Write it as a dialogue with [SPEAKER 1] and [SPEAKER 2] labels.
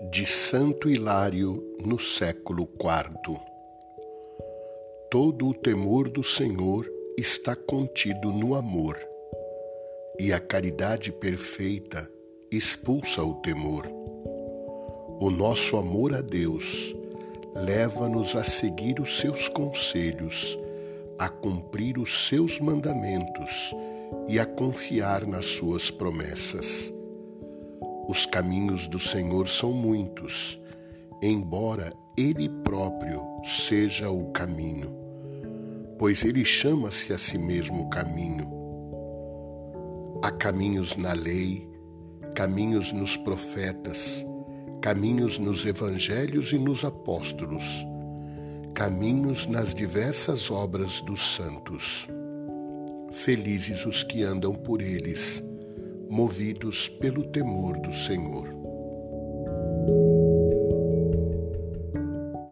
[SPEAKER 1] de Santo Hilário no século IV. Todo o temor do Senhor está contido no amor, e a caridade perfeita expulsa o temor. O nosso amor a Deus leva-nos a seguir os seus conselhos, a cumprir os seus mandamentos e a confiar nas suas promessas. Os caminhos do Senhor são muitos, embora Ele próprio seja o caminho, pois Ele chama-se a si mesmo caminho. Há caminhos na lei, caminhos nos profetas, caminhos nos evangelhos e nos apóstolos, caminhos nas diversas obras dos santos. Felizes os que andam por eles movidos pelo temor do Senhor.